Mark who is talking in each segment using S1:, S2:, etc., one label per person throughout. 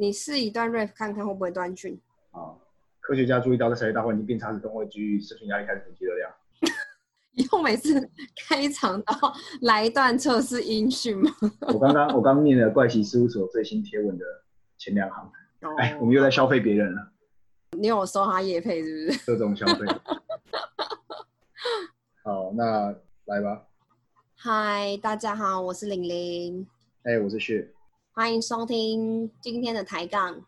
S1: 你试一段 rap 看看会不会断讯。
S2: 啊，科学家注意到，在产业大环境变差时，都会基于社群压力开始囤积热量。
S1: 以后每次开场都要来一段测试音讯吗？
S2: 我刚刚我刚念了怪奇事务所最新贴文的前两行，哎，我们又在消费别人了。
S1: 你有收他叶配是不是？
S2: 各种消费。好，那来吧。
S1: 嗨，大家好，我是玲玲。
S2: 哎，我是旭。
S1: 欢迎收听今天的抬杠。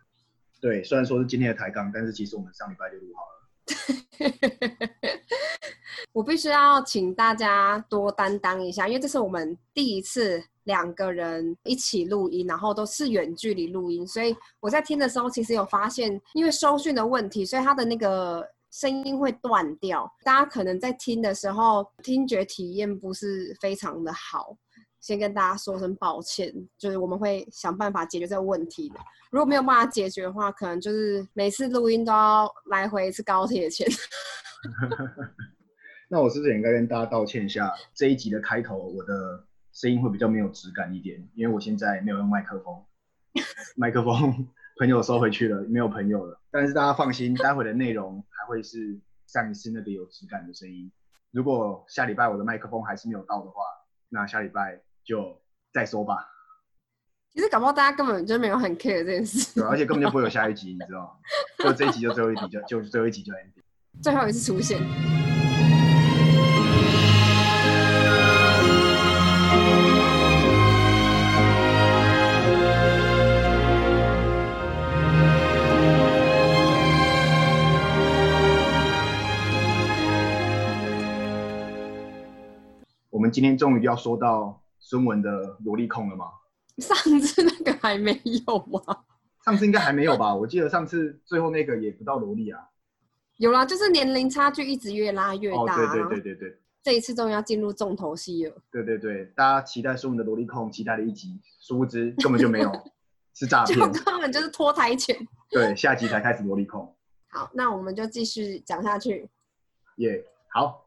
S2: 对，虽然说是今天的抬杠，但是其实我们上礼拜就录好了。
S1: 我必须要请大家多担当一下，因为这是我们第一次两个人一起录音，然后都是远距离录音，所以我在听的时候，其实有发现，因为收讯的问题，所以它的那个声音会断掉。大家可能在听的时候，听觉体验不是非常的好。先跟大家说声抱歉，就是我们会想办法解决这个问题的。如果没有办法解决的话，可能就是每次录音都要来回一次高铁钱。
S2: 那我是不是也应该跟大家道歉一下？这一集的开头，我的声音会比较没有质感一点，因为我现在没有用麦克风，麦克风朋友收回去了，没有朋友了。但是大家放心，待会的内容还会是上一次那个有质感的声音。如果下礼拜我的麦克风还是没有到的话，那下礼拜。就再说吧。
S1: 其实搞不好大家根本就没有很 care 这件事。
S2: 对，而且根本就不会有下一集，你知道吗？就这一集就最后一集，就就最后一集就 ending。
S1: 最后一次出现。
S2: 我们今天终于要说到。孙文的萝莉控了吗？
S1: 上次那个还没有吗？
S2: 上次应该还没有吧？我记得上次最后那个也不到萝莉啊。
S1: 有啦，就是年龄差距一直越拉越大。
S2: 对对对对对。
S1: 这一次终于要进入重头戏了。
S2: 对对对，大家期待孙文的萝莉控，期待了一集，殊不知根本就没有，是诈骗，
S1: 根本就是脱胎前。
S2: 对，下集才开始萝莉控。
S1: 好，那我们就继续讲下去。
S2: 耶，好。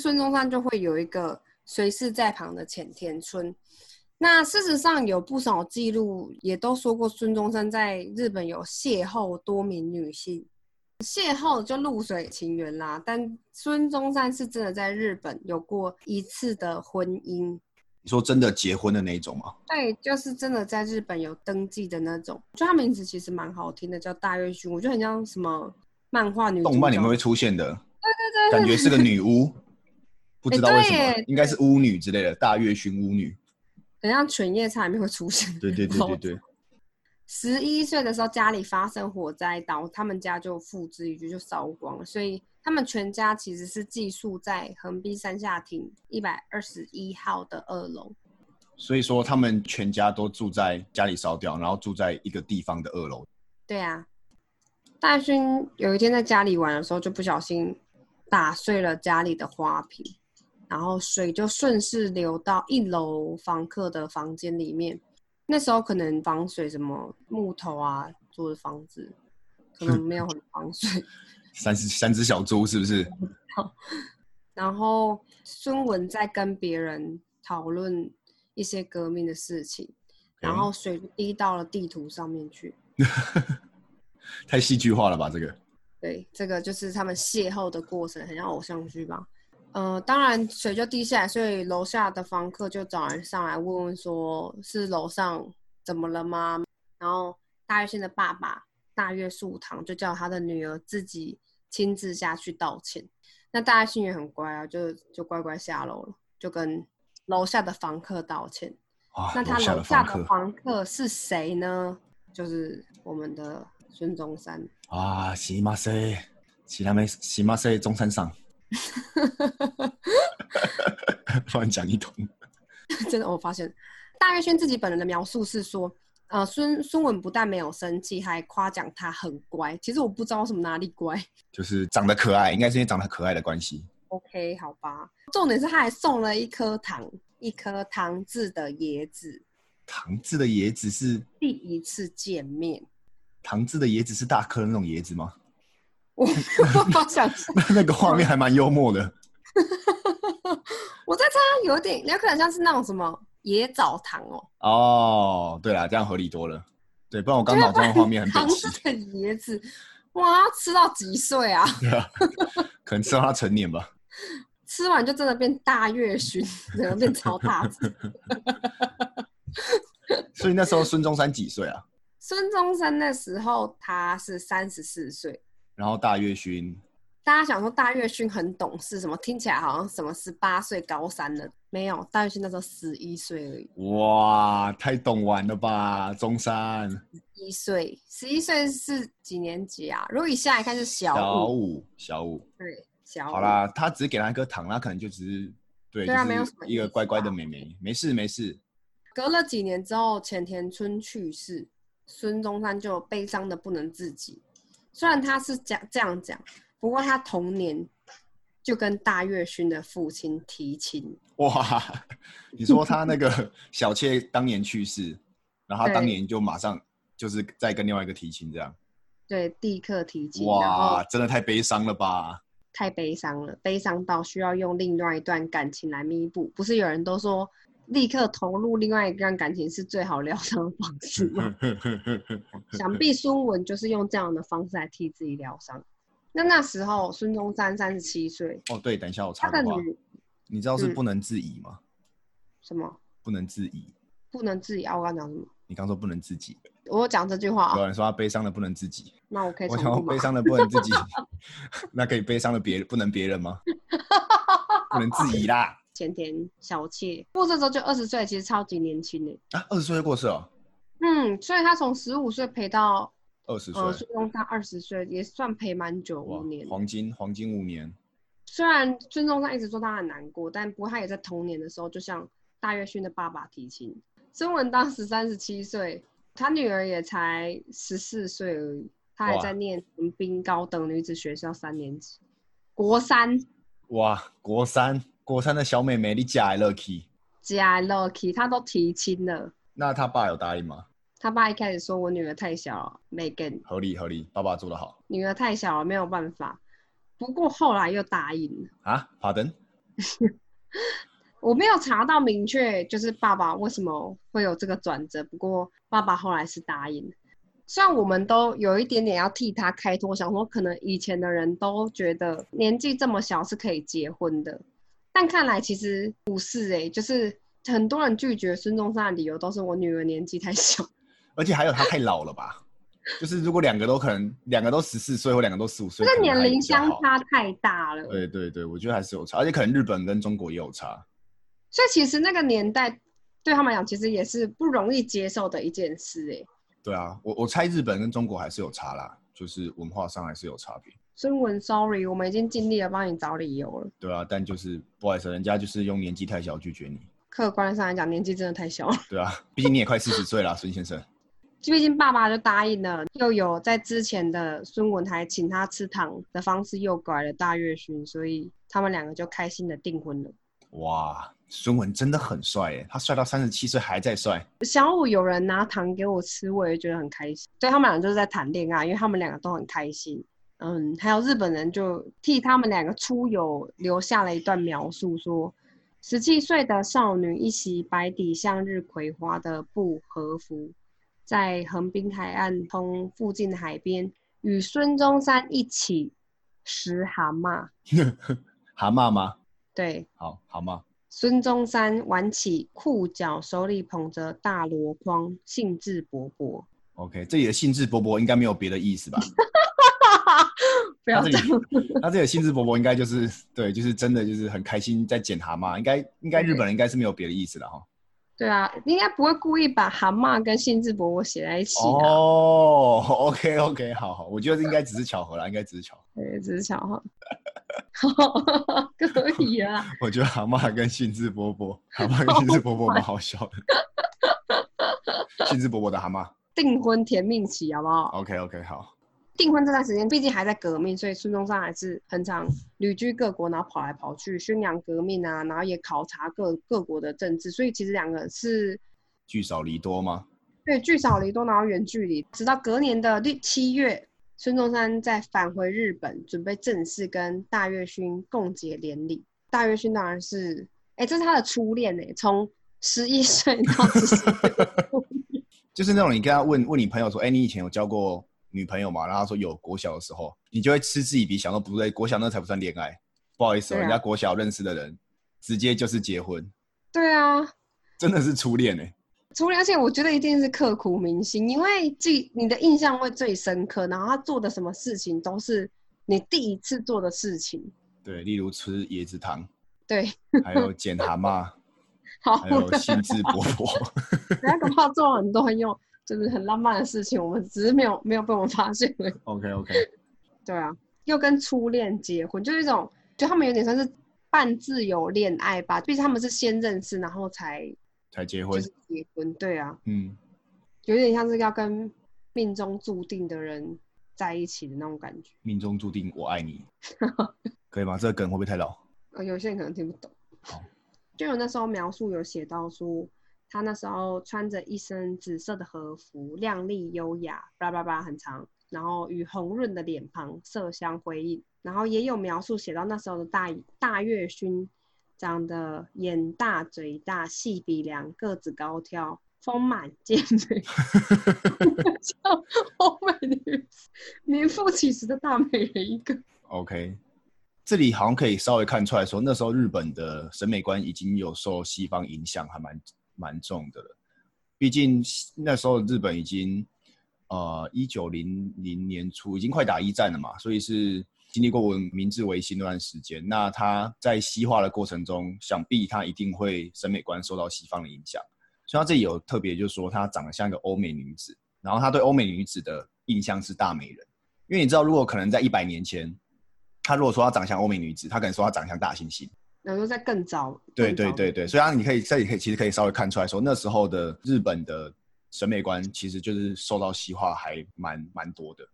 S1: 孙中山就会有一个。随侍在旁的浅田村，那事实上有不少记录也都说过，孙中山在日本有邂逅多名女性，邂逅就露水情缘啦。但孙中山是真的在日本有过一次的婚姻，
S2: 你说真的结婚的那种吗？
S1: 对，就是真的在日本有登记的那种。就他名字其实蛮好听的，叫大月薰，我觉得很像什么漫画女，
S2: 动漫里面会出现的，
S1: 对对
S2: 对，感觉是个女巫。不知道为什么，应该是巫女之类的，大月薰巫女，
S1: 很像犬夜叉里面会出现。
S2: 对对对对对。
S1: 十一岁的时候家里发生火灾，然后他们家就付之一炬就烧光了，所以他们全家其实是寄宿在横滨山下町一百二十一号的二楼。
S2: 所以说他们全家都住在家里烧掉，然后住在一个地方的二楼。
S1: 对啊，大勋有一天在家里玩的时候，就不小心打碎了家里的花瓶。然后水就顺势流到一楼房客的房间里面。那时候可能防水什么木头啊做的房子，可能没有很防水。
S2: 三只三只小猪是不是？
S1: 然后孙文在跟别人讨论一些革命的事情，然后水滴到了地图上面去。
S2: 太戏剧化了吧？这个。
S1: 对，这个就是他们邂逅的过程，很像偶像剧吧。呃，当然水就滴下来，所以楼下的房客就找人上来问问，说是楼上怎么了吗？然后大月轩的爸爸大月树堂就叫他的女儿自己亲自下去道歉。那大月轩也很乖啊，就就乖乖下楼了，就跟楼下的房客道歉。那他楼下的房客是谁呢？就是我们的孙中山。
S2: 啊，西马塞，西他们西马塞中山上。突然讲一通，
S1: 真的，我发现大月轩自己本人的描述是说，呃，孙孙文不但没有生气，还夸奖他很乖。其实我不知道什么哪里乖，
S2: 就是长得可爱，应该是因为长得可爱的关系。
S1: OK，好吧。重点是他还送了一颗糖，一颗糖制的椰子。
S2: 糖制的椰子是
S1: 第一次见面。
S2: 糖制的椰子是大颗的那种椰子吗？
S1: 我好想
S2: 那个画面还蛮幽默的。
S1: 我在猜，有点有可能像是那种什么野枣糖哦。
S2: 哦，对啦，这样合理多了。对，不然我刚脑中的画面很
S1: 扛
S2: 北齐。
S1: 着椰子，哇，要吃到几岁啊？
S2: 对啊，可能吃到他成年吧。
S1: 吃完就真的变大月勋，然后变超大只。
S2: 所以那时候孙中山几岁啊？
S1: 孙中山那时候他是三十四岁，
S2: 然后大月勋
S1: 大家想说大月勋很懂事，什么听起来好像什么十八岁高三的，没有，大月勋那时候十一岁而已，
S2: 哇，太懂玩了吧，中山
S1: 一岁，十一岁是几年级啊？如果以现在来看是小
S2: 小
S1: 五，
S2: 小五。
S1: 对，小五
S2: 好，啦，他只是给他一颗糖，他可能就只是对，
S1: 对啊
S2: 就是
S1: 没有什么
S2: 一个乖乖的妹妹，没事没事。
S1: 隔了几年之后，前田春去世，孙中山就悲伤的不能自己。虽然他是讲这样讲，不过他同年就跟大月勋的父亲提亲。
S2: 哇，你说他那个小妾当年去世，然后他当年就马上就是再跟另外一个提亲，这样，
S1: 对，立刻提亲，
S2: 哇，真的太悲伤了吧？
S1: 太悲伤了，悲伤到需要用另外一段感情来弥补。不是有人都说，立刻投入另外一段感情是最好疗伤的方式吗？想必孙文就是用这样的方式来替自己疗伤。那那时候孙中山三十七岁，
S2: 哦，对，等一下我插个话，你知道是
S1: 嗯
S2: 不能自疑吗？
S1: 什么
S2: 不能自疑，
S1: 不能自疑啊？我刚讲什么？
S2: 你刚说不能自己，
S1: 我有讲这句话啊，
S2: 有人说他悲伤的不能自己，
S1: 那我可以
S2: 我想悲？伤的不能自己，那可以悲伤的别人不能别人吗？不能自疑啦！
S1: 前田小妾过世之后就二十岁，其实超级年轻的。
S2: 啊，二十岁就过世了，
S1: 嗯，所以他从十五岁陪到
S2: 二十
S1: 呃
S2: 岁，
S1: 孙中山二十岁，也算陪蛮久五年。，
S2: 黄金黄金五年，
S1: 虽然孙中山一直说他很难过，但不过他也在童年的时候就向大月勋的爸爸提亲。孙文当时三十七岁，他女儿也才十四岁而已，他还在念横滨高等女子学校三年级，国三。
S2: 哇，国三国三的小妹妹，你假 lucky，
S1: 假 Lucky，她都提亲了。
S2: 那他爸有答应吗？
S1: 他爸一开始说我女儿太小了，Megan，
S2: 合理合理，爸爸做得好
S1: 女儿太小了，没有办法。不过后来又答应了。
S2: 啊，Pardon？
S1: 我没有查到明确，就是爸爸为什么会有这个转折。不过爸爸后来是答应了。虽然我们都有一点点要替他开脱，想说可能以前的人都觉得年纪这么小是可以结婚的，但看来其实不是诶、就是很多人拒绝孙中山的理由都是我女儿年纪太小。
S2: 而且还有他太老了吧？就是如果两个都可能，两个都十四岁或两个都十五岁，
S1: 这年龄相。差太大了。
S2: 对对对，我觉得还是有差，而且可能日本跟中国也有差。
S1: 所以其实那个年代对他们来讲，其实也是不容易接受的一件事。哎，
S2: 对啊，我我猜日本跟中国还是有差啦，就是文化上还是有差别。
S1: 孙文，sorry，我们已经尽力了帮你找理由了。
S2: 对啊，但就是不好意思，人家就是用年纪太小拒绝你。
S1: 客观上来讲，年纪真的太小了。
S2: 对啊，毕竟你也快四十岁了，孙先生。
S1: 毕竟爸爸就答应了，又有在之前的孙文还请他吃糖的方式诱拐了大月勋，所以他们两个就开心的订婚了。
S2: 哇，孙文真的很帅耶，他帅到三十七岁还在帅。
S1: 小五有人拿糖给我吃，我也觉得很开心。对他们俩就是在谈恋爱，因为他们两个都很开心。嗯，还有日本人就替他们两个出游留下了一段描述，说十七岁的少女一袭白底向日葵花的布和服，在横滨海岸通附近的海边与孙中山一起食蛤蟆。
S2: 蛤蟆吗？
S1: 对，
S2: 好，蛤蟆。
S1: 孙中山挽起裤脚，手里捧着大箩筐，兴致勃勃。
S2: OK，这里的兴致勃勃应该没有别的意思吧？
S1: 不要
S2: 他这
S1: 这样
S2: 里，他这里的兴致勃勃应该就是对，就是真的就是很开心在捡蛤蟆，应该应该日本人应该是没有别的意思的哈。
S1: 对啊，应该不会故意把蛤蟆跟兴致勃勃写在一起
S2: 哦，OK OK，好好，我觉得应该只是巧合啦，应该只是巧合。
S1: 对，只是巧合。可以啊，
S2: 我觉得蛤蟆跟兴致勃勃，蛤蟆 跟兴致勃勃蛮好笑的。兴致勃勃的蛤蟆
S1: 订婚甜蜜期好不好
S2: ？，OK OK，好。
S1: 订婚这段时间，毕竟还在革命，所以孙中山还是很常旅居各国，然后跑来跑去宣扬革命啊，然后也考察各各国的政治，所以其实两个是
S2: 聚少离多吗？
S1: 对聚少离多，然后远距离。直到隔年的六七月，孙中山再返回日本，准备正式跟大月勋共结连理。大月勋当然是，哎，这是他的初恋哎，从十一岁到
S2: 就是那种你跟他问问你朋友说，哎、你以前有交过女朋友嘛？然后他说有，国小的时候，你就会嗤之以鼻，想说不对，国小那才不算恋爱，不好意思、哦，
S1: 啊。
S2: 人家国小认识的人，直接就是结婚，
S1: 对啊，
S2: 真的是初恋哎、
S1: 除了而且我觉得一定是刻骨铭心，因为记你的印象会最深刻，然后他做的什么事情都是你第一次做的事情。
S2: 对，例如吃椰子糖，
S1: 对，
S2: 还有捡蛤蟆，
S1: 好。
S2: 还有兴致勃勃。
S1: 人家搞不好做了很多很有就是很浪漫的事情，我们只是没有没有被我们发现而已。
S2: OK OK，
S1: 对啊，又跟初恋结婚，就是一种，就他们有点算是半自由恋爱吧。毕竟他们是先认识，然后才
S2: 才结婚
S1: 就是，结婚。对啊，
S2: 嗯，
S1: 有点像是要跟命中注定的人在一起的那种感觉。
S2: 命中注定我爱你，可以吗？这个梗会不会太老？
S1: 呃，有些人可能听不懂
S2: 好。
S1: 就有那时候描述有写到说，他那时候穿着一身紫色的和服，靓丽优雅，巴拉巴拉很长，然后与红润的脸庞色相辉映。然后也有描述写到那时候的大大月勋，长得眼大嘴大，细鼻梁，个子高挑，丰满健美，像欧美女子名副其实的大美人一个。
S2: OK，这里好像可以稍微看出来说，那时候日本的审美观已经有受西方影响，还蛮蛮重的了。毕竟那时候日本已经呃一九零零年初已经快打一战了嘛，所以是经历过文明治维新那段时间。那他在西化的过程中，想必他一定会审美观受到西方的影响。所以他这里有特别就是说，他长得像一个欧美女子，然后他对欧美女子的印象是大美人。因为你知道，如果可能在一百年前，他如果说他长相欧美女子，他可能说他长相大猩猩。
S1: 然后在更早，
S2: 对对对对，所以啊，你可以这里可以其实可以稍微看出来说，那时候的日本的审美观其实就是受到西化还蛮蛮多的。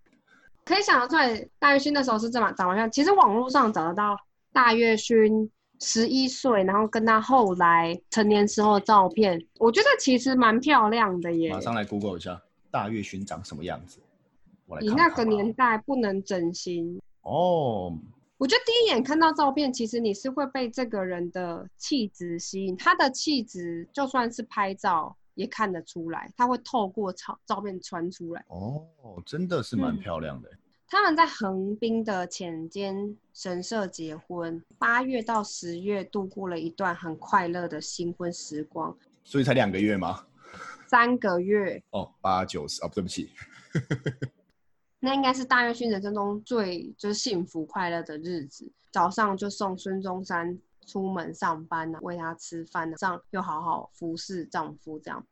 S1: 可以想得出来，大月勋那时候是这么长得像。其实网络上找得到大月勋十一岁，然后跟他后来成年时候的照片，我觉得其实蛮漂亮的耶
S2: 马。上来 Google 一下大月勋长什么样子，我来
S1: 你那个年代不能整形，
S2: 哦，
S1: 我觉得第一眼看到照片，其实你是会被这个人的气质吸引。他的气质就算是拍照也看得出来，他会透过照照片穿出来。
S2: 哦，真的是蛮
S1: 嗯
S2: 漂亮的。
S1: 他们在横滨的浅间神社结婚，八月到十月度过了一段很快乐的新婚时光，
S2: 所以才两个月吗？
S1: 三个月，
S2: 哦，八九十哦，对不起，
S1: 那应该是大月勋人生中最就是幸福快乐的日子。早上就送孙中山出门上班啊，喂他吃饭啊，这样又好好服侍丈夫这样。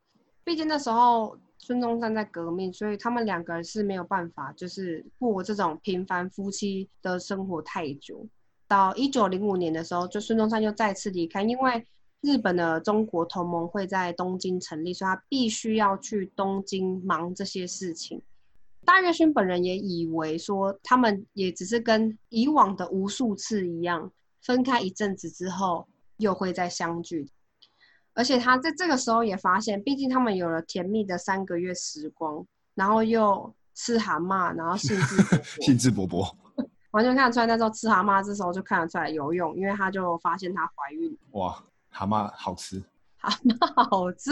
S1: 毕竟那时候孙中山在革命，所以他们两个人是没有办法就是过这种平凡夫妻的生活太久。到一九零五年的时候，就孙中山又再次离开，因为日本的中国同盟会在东京成立，所以他必须要去东京忙这些事情。大月勋本人也以为说，他们也只是跟以往的无数次一样，分开一阵子之后又会再相聚。而且他在这个时候也发现，毕竟他们有了甜蜜的三个月时光，然后又吃蛤蟆，然后兴致勃勃
S2: 兴致勃勃。
S1: 完全看得出来，那时候吃蛤蟆，这时候就看得出来游泳，因为他就发现她怀孕，
S2: 哇，蛤蟆好吃，
S1: 蛤蟆好吃，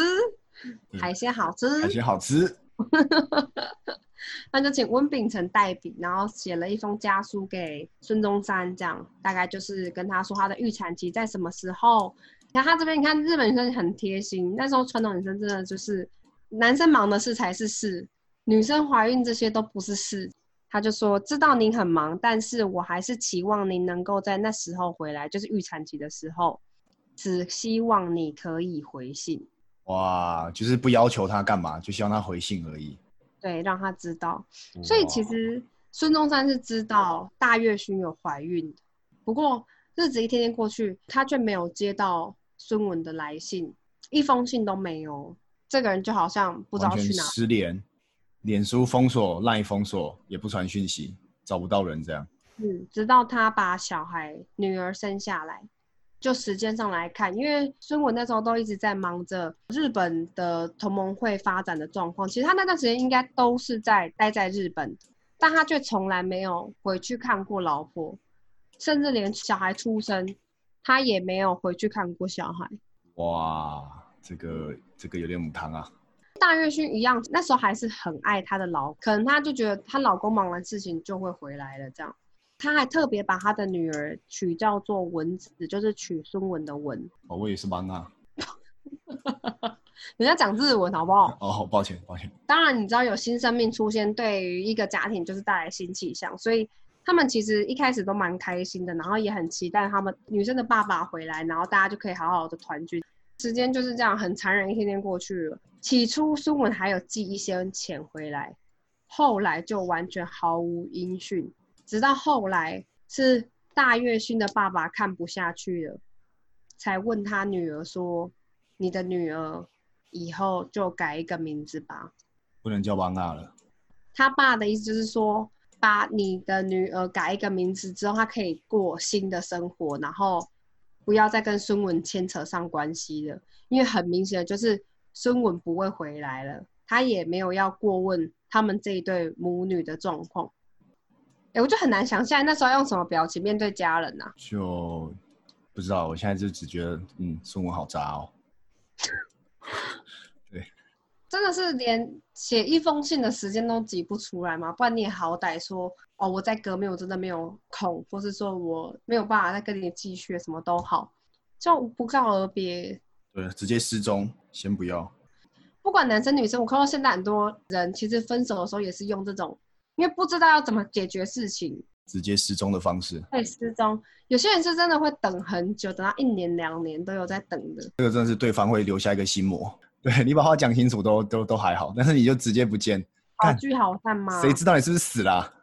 S2: 嗯
S1: 海鲜好吃，
S2: 海鲜好吃。
S1: 那就请温秉成代笔，然后写了一封家书给孙中山，这样大概就是跟他说他的预产期在什么时候。然后他这边你看日本女生很贴心，那时候传统女生真的就是男生忙的事才是事，女生怀孕这些都不是事。他就说知道您很忙，但是我还是期望您能够在那时候回来，就是预产期的时候，只希望你可以回信，
S2: 哇，就是不要求他干嘛，就希望他回信而已。
S1: 对，让他知道。所以其实孙中山是知道大月勋有怀孕的，不过日子一天天过去，他却没有接到孙文的来信，一封信都没有。这个人就好像不知道去哪。
S2: 失联，脸书封锁、赖封锁，也不传讯息，找不到人这样。
S1: 嗯，直到他把小孩女儿生下来，就时间上来看，因为孙文那时候都一直在忙着日本的同盟会发展的状况，其实他那段时间应该都是在待在日本，但他却从来没有回去看过老婆，甚至连小孩出生，他也没有回去看过小孩。
S2: 哇，这个这个有点母汤啊。
S1: 大月薰一样，那时候还是很爱她的老，可能她就觉得她老公忙完事情就会回来了，这样。她还特别把他的女儿取叫做文子，就是取孙文的文。
S2: 哦，我也是帮啊。
S1: 人家讲日文好不好？
S2: 哦，抱歉，抱歉。
S1: 当然，你知道有新生命出现，对于一个家庭就是带来新气象，所以他们其实一开始都蛮开心的，然后也很期待他们女生的爸爸回来，然后大家就可以好好的团聚。时间就是这样很残忍，一天天过去了。起初孙文还有寄一些钱回来，后来就完全毫无音讯。直到后来是大月勋的爸爸看不下去了，才问他女儿说：“你的女儿以后就改一个名字吧，
S2: 不能叫王娜了。”
S1: 他爸的意思就是说，把你的女儿改一个名字之后，她可以过新的生活，然后。不要再跟孙文牵扯上关系了，因为很明显的就是孙文不会回来了，他也没有要过问他们这一对母女的状况。哎，我就很难想象那时候用什么表情面对家人呐？
S2: 就不知道，我现在就只觉得，嗯，生活好渣哦。对，
S1: 真的是连写一封信的时间都挤不出来吗？不然你也好歹说。哦，我在革命，我真的没有空，或是说我没有办法再跟你继续，什么都好，就不告而别。
S2: 对，直接失踪，先不要。
S1: 不管男生女生，我看到现在很多人其实分手的时候也是用这种，因为不知道要怎么解决事情，
S2: 直接失踪的方式。
S1: 对，失踪。有些人是真的会等很久，等到一年两年都有在等的。
S2: 这个真的是对方会留下一个心魔。对你把话讲清楚都都都还好，但是你就直接不见，
S1: 好聚好散吗？
S2: 谁知道你是不是死了？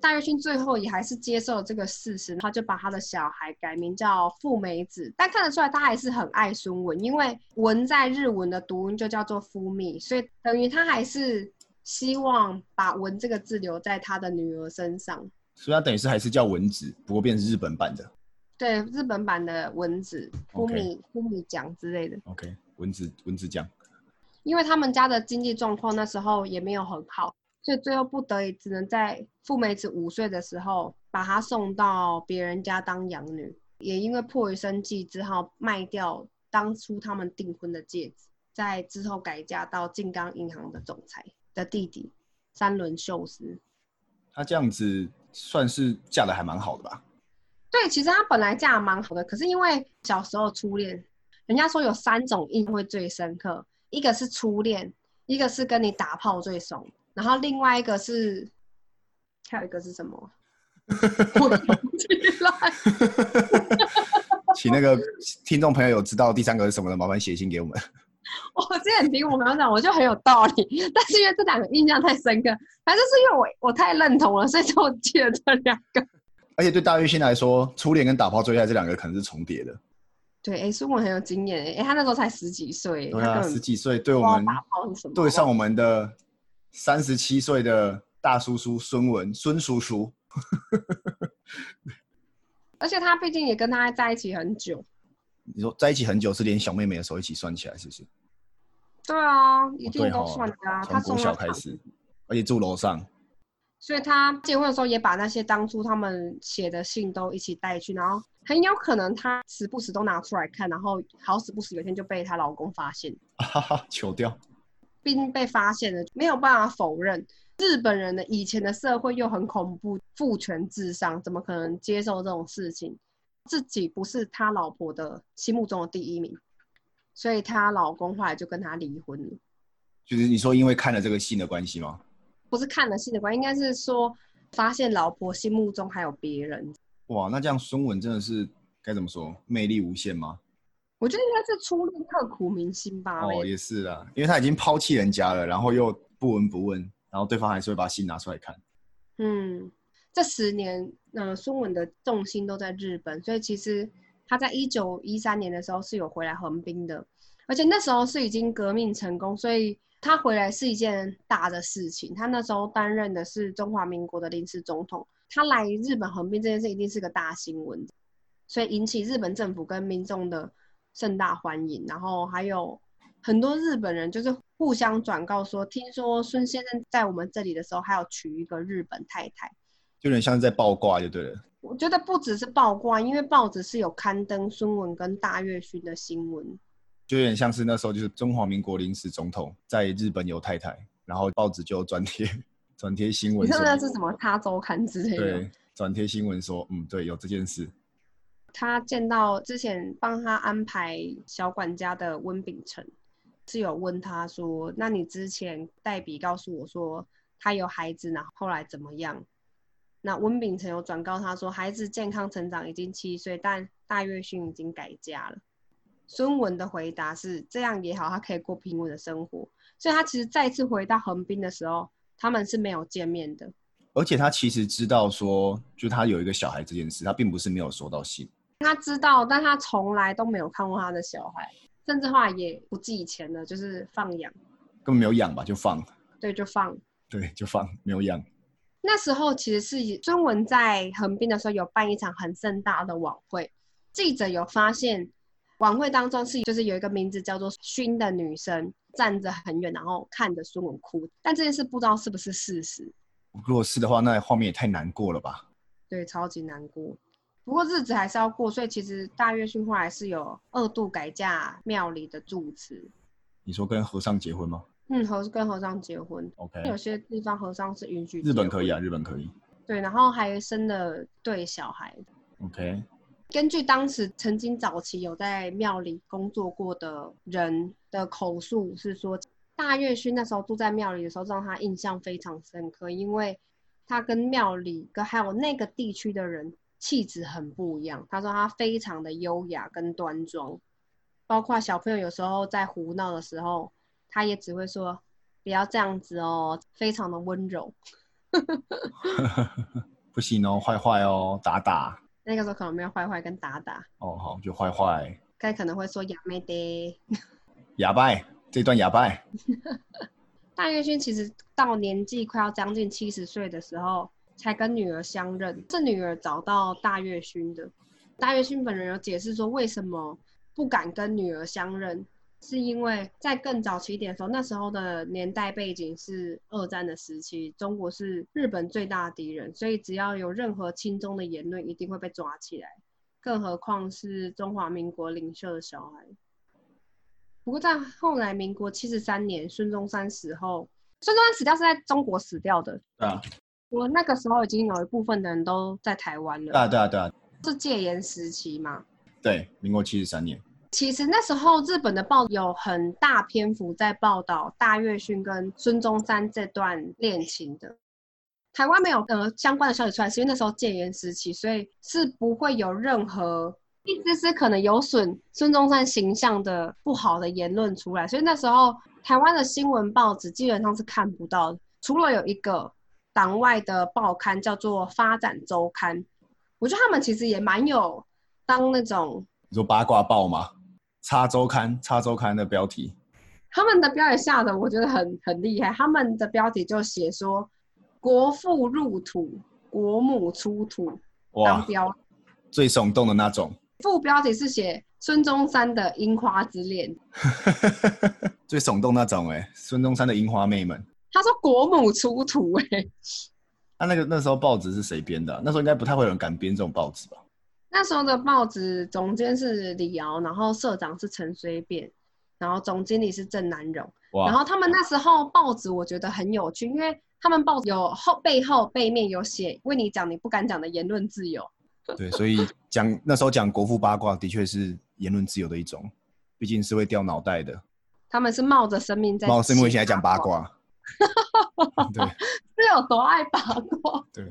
S1: 大月勋最后也还是接受了这个事实，他就把他的小孩改名叫富美子。但看得出来，他还是很爱孙文，因为文在日文的读音就叫做夫密，所以等于他还是希望把文这个字留在他的女儿身上。
S2: 所以他等于是还是叫文子，不过变成日本版的。
S1: 对，日本版的文子呼米呼米酱之类的。
S2: OK，文子文子酱。
S1: 因为他们家的经济状况那时候也没有很好。所以最后不得已，只能在富美子五岁的时候，把她送到别人家当养女。也因为迫于生计，只好卖掉当初他们订婚的戒指，在之后改嫁到静冈银行的总裁的弟弟三轮秀司。
S2: 他这样子算是嫁的还蛮好的吧？
S1: 对，其实他本来嫁的蛮好的，可是因为小时候初恋，人家说有三种印会最深刻，一个是初恋，一个是跟你打炮最怂。然后另外一个是，还有一个是什么？我起来。
S2: 请那个听众朋友有知道第三个是什么的，麻烦写信给我们。
S1: 我之前听我朋友讲，我就很有道理，但是因为这两个印象太深刻，反正是因为我我太认同了，所以就记得这两个。
S2: 而且对大月星来说，初恋跟打炮追爱这两个可能是重叠的。
S1: 对，哎，苏文很有经验，哎，他那时候才十几岁，
S2: 对啊，十几岁，对我们对上我们的。三十七岁的大叔叔孙文，孙叔叔，
S1: 而且他毕竟也跟他在一起很久。
S2: 你说在一起很久是连小妹妹的时候一起算起来，是不是？
S1: 对啊，一定都算的啊。他
S2: 从小开始，而且住楼上，
S1: 所以他结婚的时候也把那些当初他们写的信都一起带去，然后很有可能他时不时都拿出来看，然后好死不死有一天就被她老公发现，
S2: 哈哈，求掉。
S1: 并被发现了，没有办法否认。日本人的以前的社会又很恐怖，父权至上，怎么可能接受这种事情？自己不是他老婆的心目中的第一名，所以她老公后来就跟他离婚了。
S2: 就是你说因为看了这个信的关系吗？
S1: 不是看了信的关系，应该是说发现老婆心目中还有别人。
S2: 哇，那这样孙文真的是该怎么说？魅力无限吗？
S1: 我觉得应该是初恋刻骨铭心吧。
S2: 哦，也是啊，因为他已经抛弃人家了，然后又不闻不问，然后对方还是会把信拿出来看。
S1: 嗯，这十年，呃，孙文的重心都在日本，所以其实他在一九一三年的时候是有回来横滨的，而且那时候是已经革命成功，所以他回来是一件大的事情。他那时候担任的是中华民国的临时总统，他来日本横滨这件事一定是个大新闻，所以引起日本政府跟民众的。盛大欢迎，然后还有很多日本人就是互相转告说，听说孙先生在我们这里的时候，还要娶一个日本太太，
S2: 有点像是在报卦就对了。
S1: 我觉得不只是报卦，因为报纸是有刊登孙文跟大月勋的新闻，
S2: 就有点像是那时候就是中华民国临时总统在日本有太太，然后报纸就转贴 转贴新闻说，
S1: 你说那是什么他周刊之类的？
S2: 对，转贴新闻说，嗯，对，有这件事。
S1: 他见到之前帮他安排小管家的温秉成，是有问他说：“那你之前代笔告诉我说他有孩子，然后后来怎么样？”那温秉成有转告他说，孩子健康成长，已经七岁，但大月勋已经改嫁了。孙文的回答是：这样也好，他可以过平稳的生活。所以他其实再次回到横滨的时候，他们是没有见面的。
S2: 而且他其实知道说，就他有一个小孩这件事，他并不是没有收到信。
S1: 他知道，但他从来都没有看过他的小孩，甚至话也不计钱了，就是放养，
S2: 根本没有养吧，就放。
S1: 对，就放。
S2: 对，就放，没有养。
S1: 那时候其实是孙文在横滨的时候有办一场很盛大的晚会，记者有发现晚会当中是就是有一个名字叫做勋的女生站着很远，然后看着孙文哭，但这件事不知道是不是事实。
S2: 如果是的话，那画面也太难过了吧？
S1: 对，超级难过。不过日子还是要过，所以其实大月训后来是有二度改嫁庙里的住持。
S2: 你说跟和尚结婚吗？
S1: 嗯，和跟和尚结婚。
S2: OK。
S1: 有些地方和尚是允许。
S2: 日本可以啊，日本可以。
S1: 对，然后还生了对小孩。
S2: OK。
S1: 根据当时曾经早期有在庙里工作过的人的口述是说，大月勋那时候住在庙里的时候，让他印象非常深刻，因为他跟庙里跟还有那个地区的人。气质很不一样。他说他非常的优雅跟端庄，包括小朋友有时候在胡闹的时候，他也只会说不要这样子哦，非常的温柔。
S2: 不行哦，坏坏哦，打打。
S1: 那个时候可能没有坏坏跟打打。
S2: 哦，好，就坏坏。
S1: 该可能会说哑妹的。
S2: 哑拜，这段哑拜。
S1: 大月勋其实到年纪快要将近七十岁的时候。才跟女儿相认，是女儿找到大月勋的。大月勋本人有解释说，为什么不敢跟女儿相认，是因为在更早期一点的时候，那时候的年代背景是二战的时期，中国是日本最大的敌人，所以只要有任何亲中的言论，一定会被抓起来，更何况是中华民国领袖的小孩。不过在后来，民国七十三年，孙中山死后，孙中山死掉是在中国死掉的。
S2: 对啊。
S1: 我那个时候已经有一部分的人都在台湾了。
S2: 对啊，对啊，对啊，
S1: 是戒严时期嘛？
S2: 对，民国七十三年。
S1: 其实那时候日本的报有很大篇幅在报道大月勋跟孙中山这段恋情的。台湾没有呃相关的消息出来，是因为那时候戒严时期，所以是不会有任何一丝丝可能有损孙中山形象的不好的言论出来。所以那时候台湾的新闻报纸基本上是看不到，除了有一个。党外的报刊叫做《发展周刊》，我觉得他们其实也蛮有当那种
S2: 你说八卦报吗？插周刊，插周刊的标题，
S1: 他们的标题下的我觉得很很厉害。他们的标题就写说“国父入土，国母出土”，当标
S2: 最耸动的那种。
S1: 副标题是写孙中山的樱花之恋，
S2: 最耸动那种哎，孙中山的樱花妹们。
S1: 他说：“国母出土。”哎，
S2: 那那个那时候报纸是谁编的？那时候应该不太会有人敢编这种报纸吧？
S1: 那时候的报纸总监是李敖，然后社长是陈水扁，然后总经理是郑南荣。然后他们那时候报纸我觉得很有趣，因为他们报有后背后背面有写为你讲你不敢讲的言论自由。
S2: 对，所以讲那时候讲国父八卦的确是言论自由的一种，毕竟是会掉脑袋的。
S1: 他们是冒着生命在
S2: 冒着生命危险来讲八卦。对，
S1: 是有多爱八卦？
S2: 对，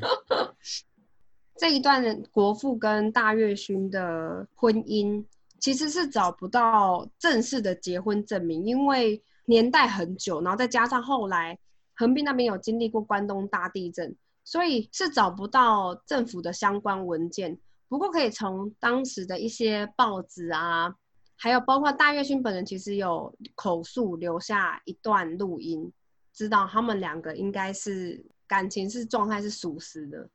S1: 这一段国父跟大月勋的婚姻其实是找不到正式的结婚证明，因为年代很久，然后再加上后来横滨那边有经历过关东大地震，所以是找不到政府的相关文件。不过可以从当时的一些报纸啊，还有包括大月勋本人，其实有口述留下一段录音。知道他们两个应该是感情是状态是属实的，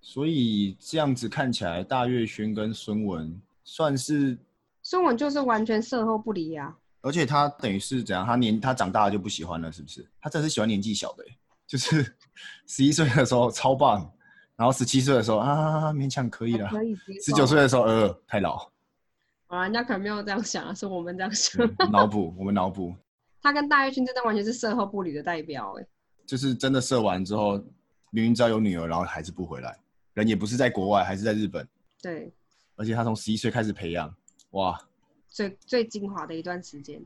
S2: 所以这样子看起来，大月轩跟孙文算是
S1: 孙文就是完全售后不离呀。
S2: 而且他等于是怎样？他年他长大了就不喜欢了，是不是？他真是喜欢年纪小的，就是 十一岁的时候超棒，然后十七岁的时候啊勉强可以了，
S1: 可以。
S2: 十九岁的时候呃太老。
S1: 啊，人家可能没有这样想啊，是我们这样想。
S2: 嗯脑补，我们脑补，
S1: 他跟大跃进真的完全是售后不理的代表哎、
S2: 就是真的射完之后，明明知道有女儿，然后还是不回来，人也不是在国外，还是在日本，
S1: 对，
S2: 而且他从十一岁开始培养，哇，
S1: 最最精华的一段时间。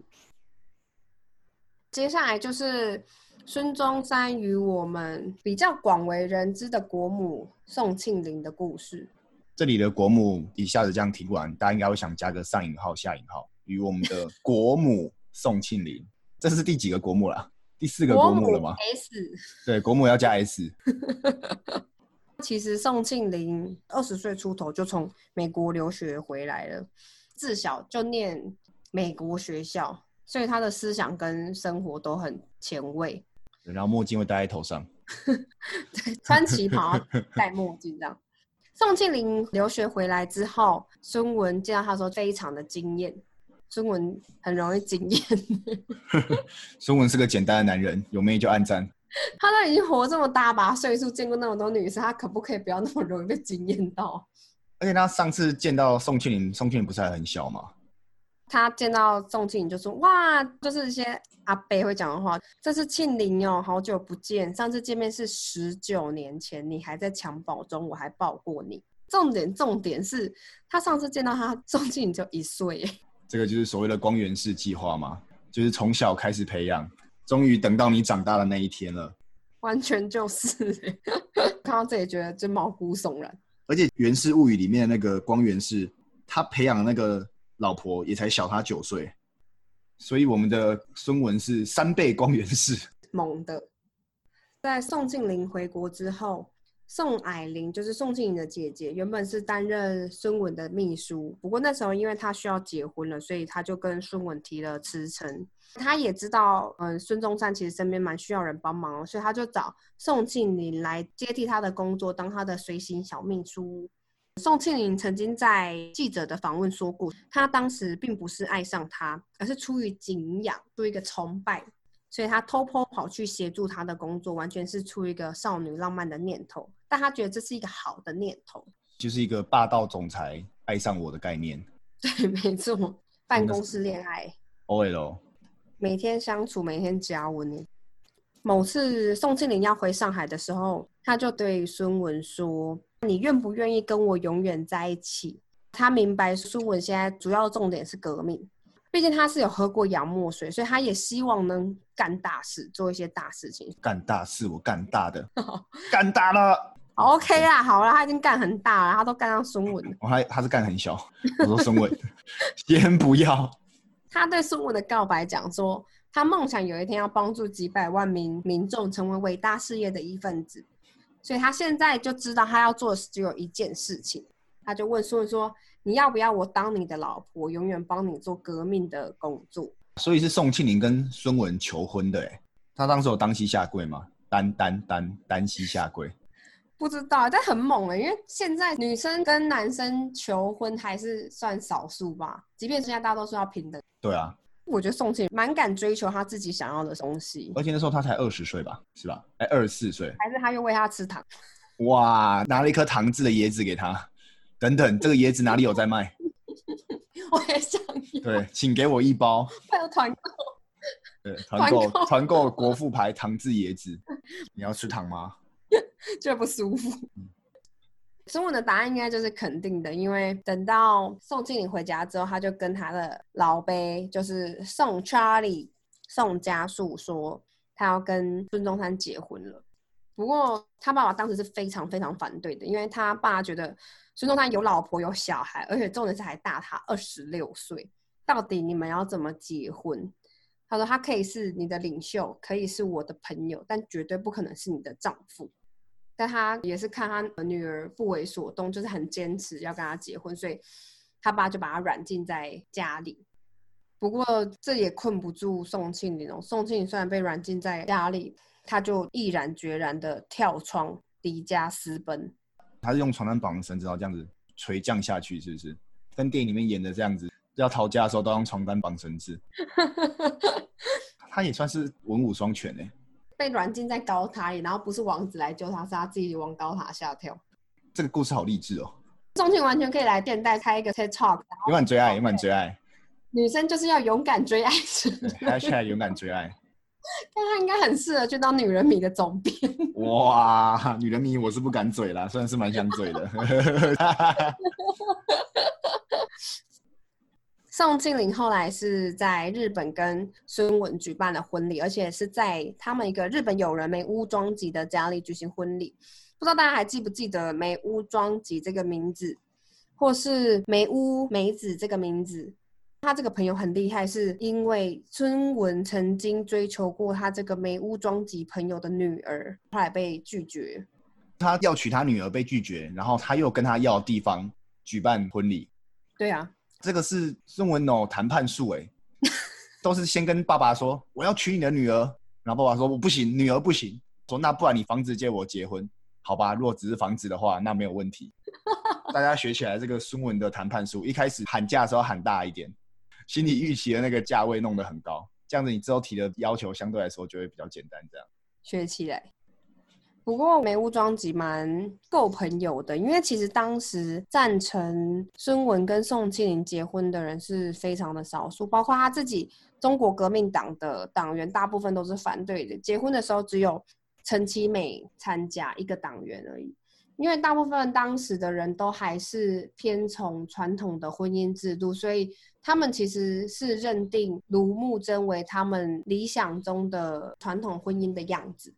S1: 接下来就是孙中山与我们比较广为人知的国母宋庆龄的故事。
S2: 这里的国母一下子这样提完，大家应该会想加个上引号、下引号，与我们的 国母宋庆龄，这是第几个国母了？第四个国母了吗
S1: ？S，
S2: 对，国母要加 S，
S1: 其实宋庆龄二十岁出头就从美国留学回来了，自小就念美国学校，所以他的思想跟生活都很前卫。
S2: 然后墨镜会戴在头上，对
S1: 穿旗袍、戴墨镜这样。宋庆龄留学回来之后，孙文见到他说非常的惊艳。孙文很容易惊艳，
S2: 孙文是个简单的男人，有妹就暗赞。
S1: 他都已经活这么大把岁数，见过那么多女生，他可不可以不要那么容易被惊艳到？
S2: 而且他上次见到宋庆龄，宋庆龄不是还很小吗？
S1: 他见到宋庆龄就说：“哇，就是一些阿伯会讲的话，这是庆龄哦，好久不见，上次见面是十九年前，你还在襁褓中，我还抱过你。重点重点是他上次见到他，宋庆龄就一岁耶，
S2: 这个就是所谓的光源式计划嘛，就是从小开始培养，终于等到你长大的那一天了。
S1: 完全就是耶 看到这里觉得就毛骨悚然。
S2: 而且《源氏物语》里面的那个光源氏，他培养的那个老婆也才小他九岁，所以我们的孙文是三倍光源氏。
S1: 猛的。在宋庆龄回国之后，宋霭龄就是宋庆龄的姐姐，原本是担任孙文的秘书，不过那时候因为她需要结婚了，所以她就跟孙文提了辞呈。她也知道，嗯，孙中山其实身边蛮需要人帮忙，所以她就找宋庆龄来接替他的工作，当她的随行小秘书。宋庆龄曾经在记者的访问说过，她当时并不是爱上他，而是出于敬仰，出于一个崇拜，所以他偷偷跑去协助他的工作，完全是出于一个少女浪漫的念头。但他觉得这是一个好的念头。
S2: 就是一个霸道总裁爱上我的概念。
S1: 对，没错，办公室恋爱
S2: ，OL
S1: 每天相处，每天加温。某次宋庆龄要回上海的时候，他就对孙文说：“你愿不愿意跟我永远在一起？”他明白孙文现在主要重点是革命，毕竟他是有喝过洋墨水，所以他也希望能干大事，做一些大事情。
S2: 干大事，我干大的，干大了。
S1: OK 啦，好了，他已经干很大了，他都干到孙文了。
S2: 我还他是干很小，我说孙文 先不要。
S1: 他对孙文的告白讲说，他梦想有一天要帮助几百万名民众成为伟大事业的一份子，所以他现在就知道他要做的只有一件事情，他就问孙文说：“你要不要我当你的老婆，永远帮你做革命的工作
S2: 所以是宋庆龄跟孙文求婚的，哎，他当时有单膝下跪吗？单单单单膝下跪，？”
S1: 不知道，但很猛了，因为现在女生跟男生求婚还是算少数吧，即便现在大家都说要平等。
S2: 对啊，
S1: 我觉得宋庆龄蛮敢追求他自己想要的东西，
S2: 而且那时候他才二十岁吧，是吧？哎，二十四岁，
S1: 还是他又喂他吃糖。
S2: 哇，拿了一颗糖制的椰子给他，等等，这个椰子哪里有在卖？
S1: 我也想要，
S2: 对，请给我一包。
S1: 还有团购。
S2: 对，团购
S1: 团购
S2: 国富牌糖制椰子，你要吃糖吗？
S1: 这不舒服。中文的答案应该就是肯定的，因为等到宋庆龄回家之后，他就跟他的老辈，就是宋 Charlie、宋家树说，他要跟孙中山结婚了。不过他爸爸当时是非常非常反对的，因为他爸觉得孙中山有老婆有小孩，而且重点是还大他二十六岁，到底你们要怎么结婚？他说他可以是你的领袖，可以是我的朋友，但绝对不可能是你的丈夫。但他也是看他女儿不为所动，就是很坚持要跟他结婚，所以他爸就把他软禁在家里。不过这也困不住宋庆龄哦。宋庆龄虽然被软禁在家里，他就毅然决然的跳窗离家私奔。
S2: 他是用床单绑绳子，然后这样子垂降下去，是不是？跟电影里面演的这样子，要逃家的时候都用床单绑绳子。他也算是文武双全呢。
S1: 被软禁在高塔里，然后不是王子来救他，是他自己往高塔下跳。
S2: 这个故事好励志哦。
S1: 宋庆完全可以来电台开一个 TED Talk，然后
S2: 勇敢追爱，勇敢追爱，
S1: 女生就是要勇敢追爱之
S2: 对
S1: 类的
S2: ，#hashtag 勇敢追爱。
S1: 但他应该很适合去当女人迷的总编。
S2: 哇，女人迷我是不敢嘴啦，虽然是蛮想嘴的。
S1: 宋庆龄后来是在日本跟孙文举办了婚礼，而且是在他们一个日本友人梅屋庄吉的家里举行婚礼。不知道大家还记不记得梅屋庄吉这个名字，或是梅屋梅子这个名字？他这个朋友很厉害，是因为孙文曾经追求过他这个梅屋庄吉朋友的女儿，后来被拒绝。
S2: 他要娶他女儿被拒绝，然后他又跟他要地方举办婚礼，
S1: 对啊，
S2: 这个是孙文哦谈判术哎，都是先跟爸爸说我要娶你的女儿，然后爸爸说我不行，女儿不行，说那不然你房子借我结婚，好吧？如果只是房子的话，那没有问题。大家学起来这个孙文的谈判术，一开始喊价的时候喊大一点，心理预期的那个价位弄得很高，这样子你之后提的要求相对来说就会比较简单，这样。
S1: 学起来。不过梅屋庄吉蛮够朋友的，因为其实当时赞成孙文跟宋庆龄结婚的人是非常的少数，包括他自己中国革命党的党员，大部分都是反对的。结婚的时候只有陈其美参加一个党员而已，因为大部分当时的人都还是偏从传统的婚姻制度，所以他们其实是认定卢慕贞为他们理想中的传统婚姻的样子。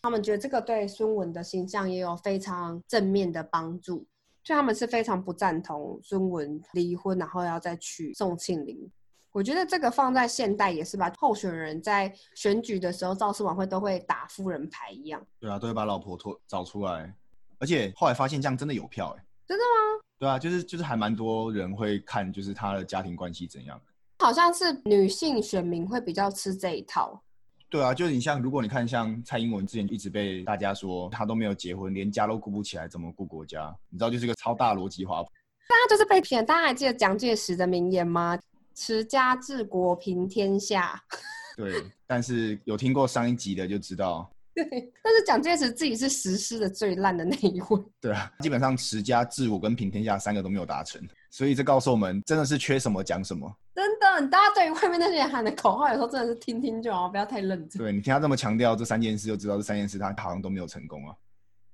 S1: 他们觉得这个对孙文的形象也有非常正面的帮助，所以他们是非常不赞同孙文离婚，然后要再娶宋庆龄。我觉得这个放在现代也是吧，候选人在选举的时候造势晚会都会打夫人牌一样。
S2: 对啊，都会把老婆拖找出来，而且后来发现这样真的有票哎、
S1: 真的吗？
S2: 对啊，就是就是还蛮多人会看，就是他的家庭关系怎样。
S1: 好像是女性选民会比较吃这一套。
S2: 对啊，就是你像，如果你看像蔡英文之前一直被大家说她都没有结婚，连家都顾不起来，怎么顾国家？你知道，就是一个超大逻辑滑坡。
S1: 大家就是被骗。大家还记得蒋介石的名言吗？持家治国平天下。
S2: 对，但是有听过上一集的就知道，
S1: 对，但是蒋介石自己是实施的最烂的那一位。
S2: 对啊，基本上持家治国跟平天下三个都没有达成，所以这告诉我们，真的是缺什么讲什么。
S1: 真的，大家对于外面那些人喊的口号，有时候真的是听听就好，不要太认真。
S2: 对你听他这么强调这三件事，就知道这三件事他好像都没有成功啊。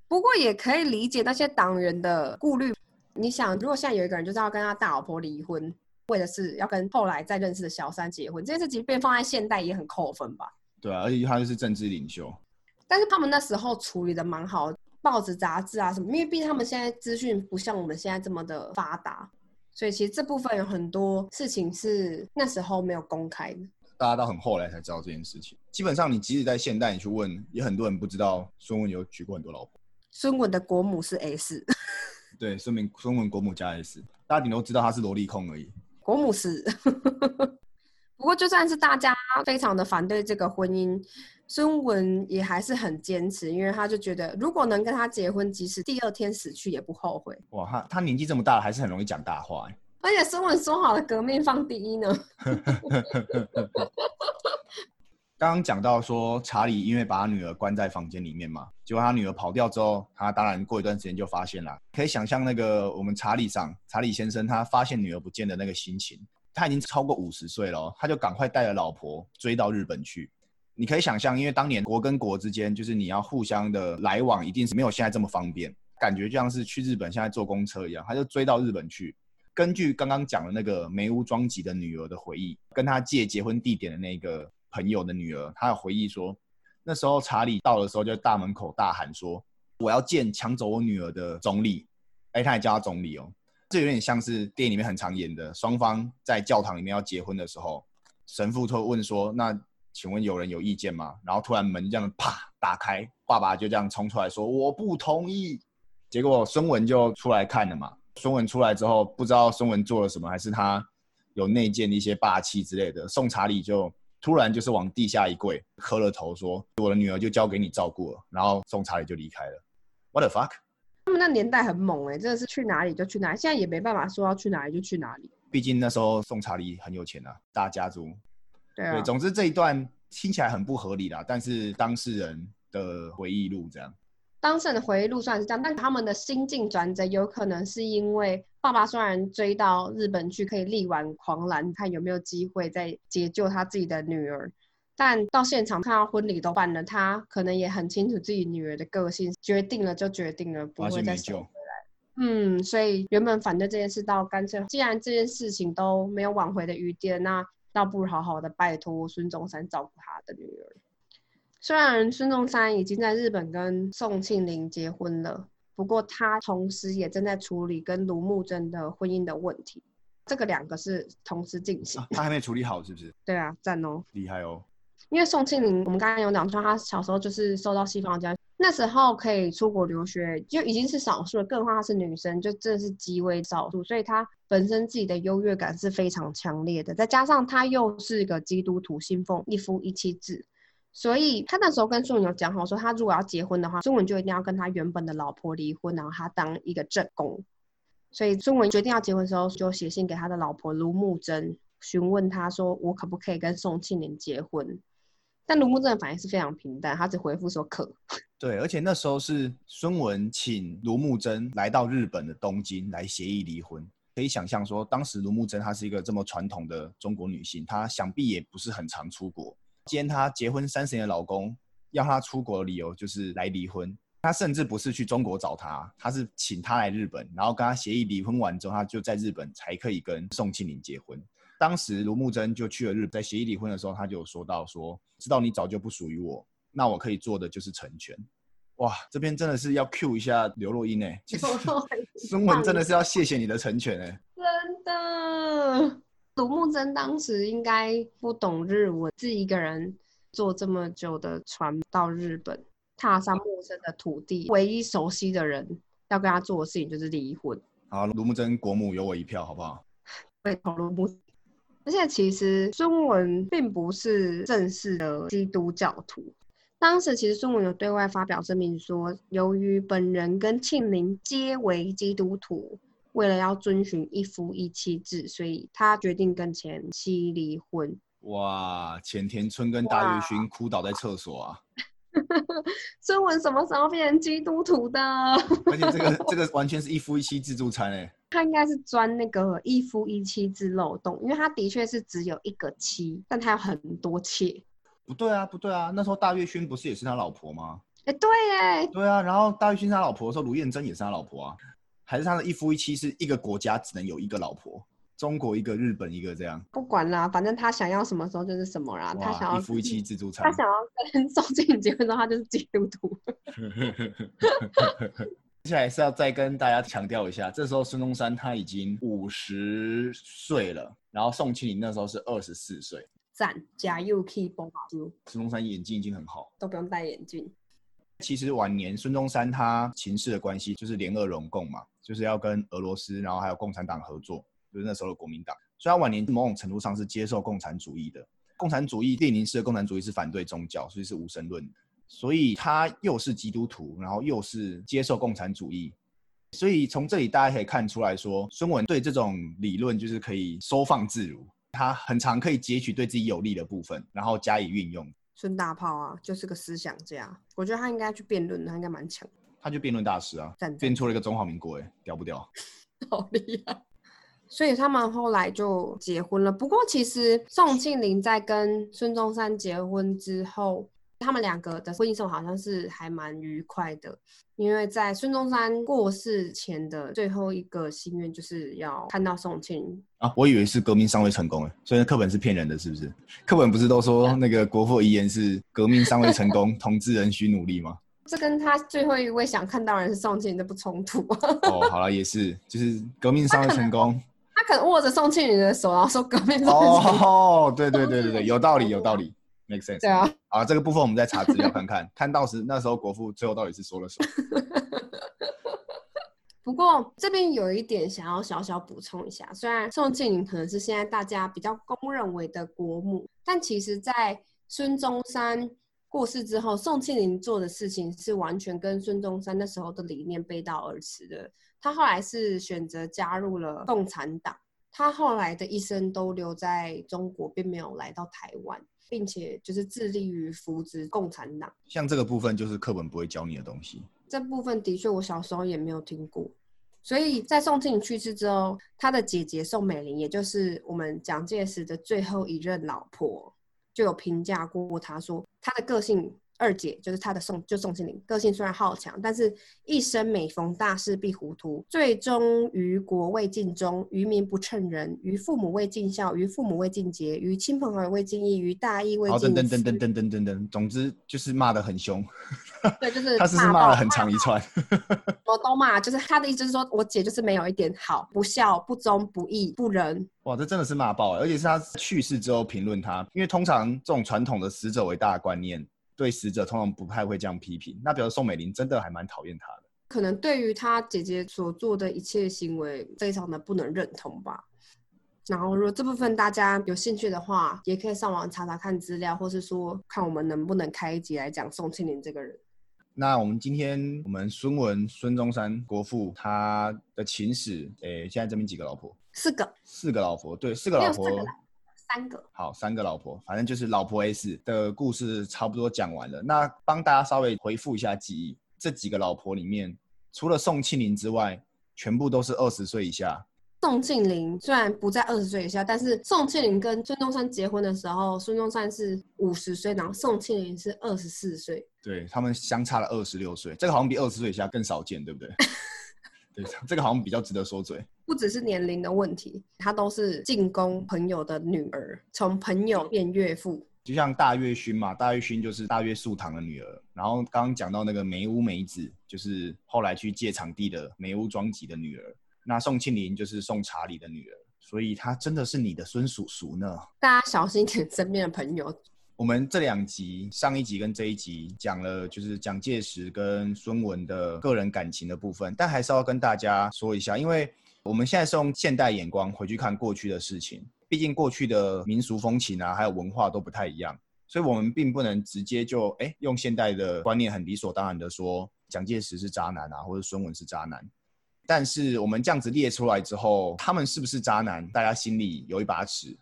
S1: 不过也可以理解那些党员的顾虑。你想，如果现在有一个人就是要跟他大老婆离婚，为的是要跟后来再认识的小三结婚，这件事即便放在现代也很扣分吧？
S2: 对啊，而且他就是政治领袖。
S1: 但是他们那时候处理的蛮好，报纸、杂志啊什么，因为毕竟他们现在资讯不像我们现在这么的发达，所以其实这部分有很多事情是那时候没有公开的。
S2: 大家到很后来才知道这件事情。基本上，你即使在现代，你去问，也很多人不知道孙文有娶过很多老婆。
S1: 孙文的国母是 S，
S2: 对，孙明孙文国母加 S，大家顶多知道他是萝莉控而已。
S1: 国母是。不过就算是大家非常的反对这个婚姻，孙文也还是很坚持，因为他就觉得如果能跟他结婚，即使第二天死去也不后悔。
S2: 哇，他他年纪这么大了，还是很容易讲大话、欸。
S1: 而且孙文说好了，革命放第一呢。
S2: 刚刚讲到说，查理因为把他女儿关在房间里面嘛，结果他女儿跑掉之后，他当然过一段时间就发现了。可以想象那个我们查理上查理先生他发现女儿不见的那个心情。他已经超过五十岁了、哦，他就赶快带着老婆追到日本去。你可以想象，因为当年国跟国之间，就是你要互相的来往，一定是没有现在这么方便，感觉就像是去日本现在坐公车一样。他就追到日本去。根据刚刚讲的那个梅屋庄吉的女儿的回忆，跟他借结婚地点的那个朋友的女儿，她有回忆说，那时候查理到的时候，就在大门口大喊说：“我要见抢走我女儿的总理。”哎，他也叫他总理哦。这有点像是电影里面很常演的，双方在教堂里面要结婚的时候，神父会问说：“那请问有人有意见吗？”然后突然门这样啪打开，爸爸就这样冲出来说：“我不同意。”结果孙文就出来看了嘛。孙文出来之后，不知道孙文做了什么，还是他有内建的一些霸气之类的。宋查理就突然就是往地下一跪，磕了头说：“我的女儿就交给你照顾了。”然后宋查理就离开了。What the fuck？
S1: 他们那年代很猛哎、真的是去哪里就去哪里，现在也没办法说要去哪里就去哪里。
S2: 毕竟那时候宋查理很有钱啊，大家族。
S1: 对啊，
S2: 对，总之这一段听起来很不合理啦，但是当事人的回忆录这样。
S1: 当事人的回忆录虽然是这样，但他们的心境转折有可能是因为爸爸虽然追到日本去，可以力挽狂澜，看有没有机会再解救他自己的女儿。但到现场看到婚礼都办了，他可能也很清楚自己女儿的个性，决定了就决定了，不会再救回来。嗯，所以原本反对这件事，到干脆既然这件事情都没有挽回的余地，那倒不如好好的拜托孙中山照顾他的女儿。虽然孙中山已经在日本跟宋庆龄结婚了，不过他同时也正在处理跟卢慕贞的婚姻的问题，这个两个是同时进行。
S2: 他还没处理好，是不是？
S1: 对啊，赞哦，
S2: 厉害哦。
S1: 因为宋庆龄，我们刚刚有讲说，他小时候就是受到西方教育，那时候可以出国留学就已经是少数了，更何况她是女生，就真的是极为少数，所以她本身自己的优越感是非常强烈的。再加上她又是一个基督徒，信奉一夫一妻制，所以他那时候跟宋文有讲好说，他如果要结婚的话，孙文就一定要跟他原本的老婆离婚，然后他当一个正宫。所以孙文决定要结婚的时候，就写信给他的老婆卢慕贞，询问他说：“我可不可以跟宋庆龄结婚？”但卢木真的反应是非常平淡，他只回复说可。
S2: 对，而且那时候是孙文请卢木真来到日本的东京来协议离婚。可以想象说，当时卢木真她是一个这么传统的中国女性，她想必也不是很常出国。今天她结婚三十年的老公要她出国的理由就是来离婚，她甚至不是去中国找他，她是请他来日本，然后跟他协议离婚完之后，她就在日本才可以跟宋庆龄结婚。当时卢慕真就去了日本，在协议离婚的时候，他就有说到说，知道你早就不属于我，那我可以做的就是成全。哇，这边真的是要 cue 一下刘若英哎，孙文真的是要谢谢你的成全哎，
S1: 真的。卢慕真当时应该不懂日文，自己一个人坐这么久的船到日本，踏上陌生的土地，唯一熟悉的人要跟他做的事情就是离婚。
S2: 好，卢慕真国母有我一票，好不好？
S1: 对，卢慕。而且其实孙文并不是正式的基督教徒。当时其实孙文有对外发表声明说，由于本人跟庆龄皆为基督徒，为了要遵循一夫一妻制，所以他决定跟前妻离婚。
S2: 哇！浅田村跟大月薰哭倒在厕所啊！
S1: 孙文什么时候变成基督徒的？
S2: 而且这个这个完全是一夫一妻自助餐哎。
S1: 他应该是钻那个一夫一妻制漏洞，因为他的确是只有一个妻，但他有很多妾。
S2: 不对啊，不对啊，那时候大月勋不是也是他老婆吗？
S1: 哎，对哎，
S2: 对啊，然后大月勋是他老婆的时候，卢燕珍也是他老婆啊，还是他的一夫一妻是一个国家只能有一个老婆，中国一个，日本一个这样。
S1: 不管啦，反正他想要什么时候就是什么啦。他想要
S2: 一夫一妻自助餐。
S1: 他想要跟宋庆龄结婚的话，就是基督徒。
S2: 接下来是要再跟大家强调一下，这时候孙中山他已经五十岁了，然后宋庆龄那时候是二十四岁。
S1: 赞，加油，keep on
S2: 孙中山眼睛已经很好，
S1: 都不用戴眼镜。
S2: 其实晚年孙中山他秦氏的关系就是联俄容共嘛，就是要跟俄罗斯，然后还有共产党合作，就是那时候的国民党。所以他晚年某种程度上是接受共产主义的。共产主义，列宁式的共产主义是反对宗教，所以是无神论。所以他又是基督徒，然后又是接受共产主义，所以从这里大家可以看出来说，孙文对这种理论就是可以收放自如，他很常可以截取对自己有利的部分，然后加以运用。
S1: 孙大炮啊，就是个思想家，我觉得他应该去辩论，他应该蛮强。
S2: 他就辩论大师啊，辩出了一个中华民国，哎，屌不屌？
S1: 好厉害！所以他们后来就结婚了。不过其实宋庆龄在跟孙中山结婚之后。他们两个的婚姻生活好像是还蛮愉快的，因为在孙中山过世前的最后一个心愿就是要看到宋庆
S2: 啊，我以为是革命尚未成功，所以课本是骗人的，是不是？课本不是都说那个国父遗言是革命尚未成功，同志仍需努力吗？
S1: 这跟他最后一位想看到人是宋庆龄的不冲突。
S2: 哦，好了，也是，就是革命尚未成功，
S1: 他可能握着宋庆龄的手，然后说革命
S2: 成功。哦，对对对对对，有道理，有道理。make sense。
S1: 对啊，
S2: 啊，这个部分我们再查资料看看，看到时那时候国父最后到底是说了什么。
S1: 不过这边有一点想要小小补充一下，虽然宋庆龄可能是现在大家比较公认为的国母，但其实在孙中山过世之后，宋庆龄做的事情是完全跟孙中山那时候的理念背道而驰的。他后来是选择加入了共产党。他后来的一生都留在中国，并没有来到台湾。并且就是致力于扶植共产党。
S2: 像这个部分就是课本不会教你的东西。
S1: 这部分的确我小时候也没有听过，所以在宋庆龄去世之后，他的姐姐宋美龄，也就是我们蒋介石的最后一任老婆，就有评价过他说，他的个性。二姐就是他的宋，就宋庆龄，个性虽然好强，但是一生每逢大事必糊涂，最终于国未尽忠，于民不称人，于父母未尽孝，于父母未尽节，于亲朋好友未尽义，于大义未尽。
S2: 等等等等等等等等，总之就是骂的很凶。
S1: 对，就是
S2: 他是骂了很长一串。
S1: 我都骂，就是他的意思是说，我姐就是没有一点好，不孝、不忠、不义、不仁。
S2: 哇，这真的是骂爆了，而且是他去世之后评论他，因为通常这种传统的死者为大的观念。对死者通常不太会这样批评。那比如宋美龄真的还蛮讨厌他的，
S1: 可能对于他姐姐所做的一切行为非常的不能认同吧。然后如果这部分大家有兴趣的话，也可以上网查查看资料，或是说看我们能不能开一集来讲宋庆龄这个人。
S2: 那我们今天我们孙文孙中山国父他的情史，诶，现在这边几个老婆？
S1: 四个。
S2: 四个老婆，对，四个老婆。
S1: 三个
S2: 好，三个老婆，反正就是老婆 S 的故事差不多讲完了。那帮大家稍微回复一下记忆，这几个老婆里面，除了宋庆龄之外，全部都是二十岁以下。
S1: 宋庆龄虽然不在二十岁以下，但是宋庆龄跟孙中山结婚的时候，孙中山是五十岁，然后宋庆龄是二十四岁，
S2: 对他们相差了二十六岁，这个好像比二十岁以下更少见，对不对？对，这个好像比较值得说嘴。
S1: 不只是年龄的问题，她都是进攻朋友的女儿，从朋友变岳父。
S2: 就像大岳勋嘛，大岳勋就是大岳素堂的女儿。然后刚刚讲到那个梅屋梅子，就是后来去借场地的梅屋庄吉的女儿。那宋庆龄就是宋查理的女儿，所以她真的是你的孙叔叔呢。
S1: 大家小心点身边的朋友。
S2: 我们这两集，上一集跟这一集讲了，就是蒋介石跟孙文的个人感情的部分，但还是要跟大家说一下，因为我们现在是用现代眼光回去看过去的事情，毕竟过去的民俗风情啊，还有文化都不太一样，所以我们并不能直接就哎用现代的观念很理所当然的说蒋介石是渣男啊，或者孙文是渣男。但是我们这样子列出来之后，他们是不是渣男，大家心里有一把尺。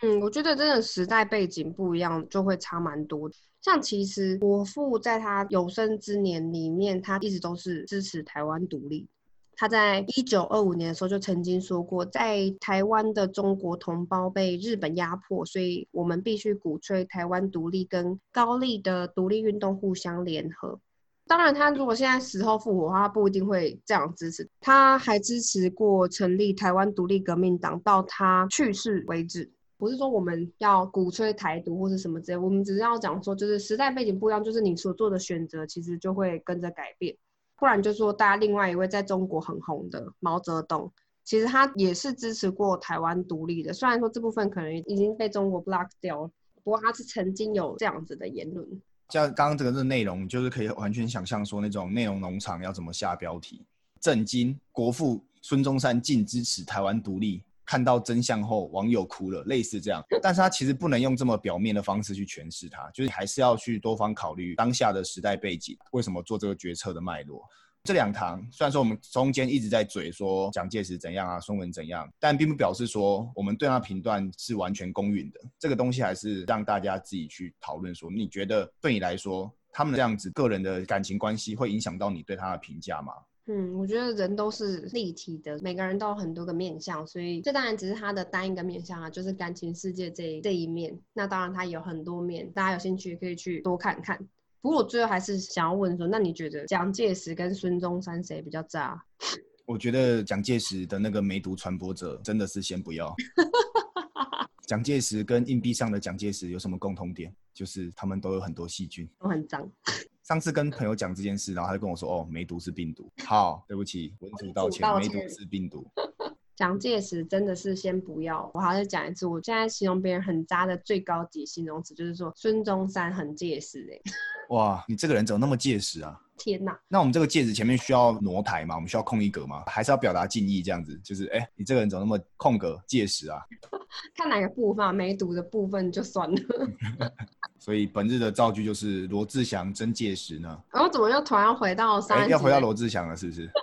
S1: 嗯，我觉得真的时代背景不一样，就会差蛮多。像其实伯父在他有生之年里面，他一直都是支持台湾独立。他在一九二五年的时候就曾经说过，在台湾的中国同胞被日本压迫，所以我们必须鼓吹台湾独立，跟高丽的独立运动互相联合。当然，他如果现在死后复活的话，不一定会这样支持。他还支持过成立台湾独立革命党，到他去世为止。不是说我们要鼓吹台独或者什么之类，我们只是要讲说，就是时代背景不一样，就是你所做的选择其实就会跟着改变。不然就说，大家另外一位在中国很红的毛泽东，其实他也是支持过台湾独立的。虽然说这部分可能已经被中国 block 掉了，不过他是曾经有这样子的言论。
S2: 像刚刚这个的内容，就是可以完全想象说那种内容农场要怎么下标题：震惊国父孙中山竟支持台湾独立。看到真相后，网友哭了，类似这样。但是他其实不能用这么表面的方式去诠释它，就是还是要去多方考虑当下的时代背景，为什么做这个决策的脉络。这两堂虽然说我们中间一直在嘴说蒋介石怎样啊，孙文怎样，但并不表示说我们对他评断是完全公允的。这个东西还是让大家自己去讨论，说你觉得对你来说，他们这样子个人的感情关系会影响到你对他的评价吗？
S1: 嗯，我觉得人都是立体的，每个人都有很多个面相，所以这当然只是他的单一个面相啊，就是感情世界这这一面。那当然他有很多面，大家有兴趣可以去多看看。不过我最后还是想要问说，那你觉得蒋介石跟孙中山谁比较渣？
S2: 我觉得蒋介石的那个梅毒传播者真的是先不要。蒋介石跟硬币上的蒋介石有什么共同点？就是他们都有很多细菌，
S1: 都很脏。
S2: 上次跟朋友讲这件事，然后他就跟我说：“哦，梅毒是病毒。”好，对不起，文主道歉，梅毒是病毒。
S1: 蒋介石真的是先不要，我还是讲一次，我现在形容别人很渣的最高级形容词就是说孙中山很介石哎。
S2: 哇，你这个人怎么那么介石啊？
S1: 天哪！
S2: 那我们这个戒指前面需要挪台吗？我们需要空一格吗？还是要表达敬意这样子？就是哎，你这个人怎么那么空格介石啊？
S1: 看哪个部分，梅毒的部分就算了。
S2: 所以本日的造句就是罗志祥真戒石呢。
S1: 然后怎么又突然回到三？
S2: 要回到罗志祥了，是不是？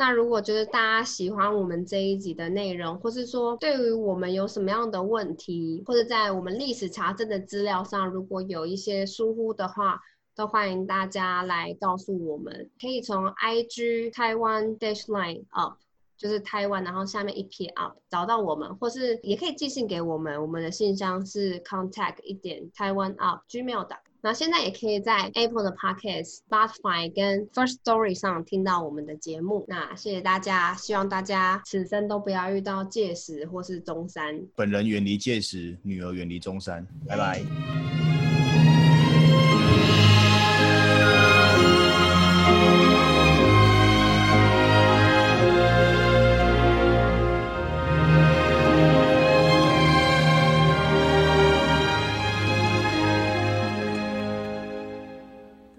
S1: 那如果觉得大家喜欢我们这一集的内容，或是说对于我们有什么样的问题，或者在我们历史查证的资料上，如果有一些疏忽的话，都欢迎大家来告诉我们。可以从 IG Taiwan Dash Line Up，就是台湾，然后下面一撇 Up 找到我们，或是也可以寄信给我们，我们的信箱是 contact 一点 Taiwan Up Gmail 的。那现在也可以在 Apple 的 Podcast、Spotify 跟 First Story 上听到我们的节目。那谢谢大家，希望大家此生都不要遇到届时或是中山。
S2: 本人远离届时，女儿远离中山。拜拜。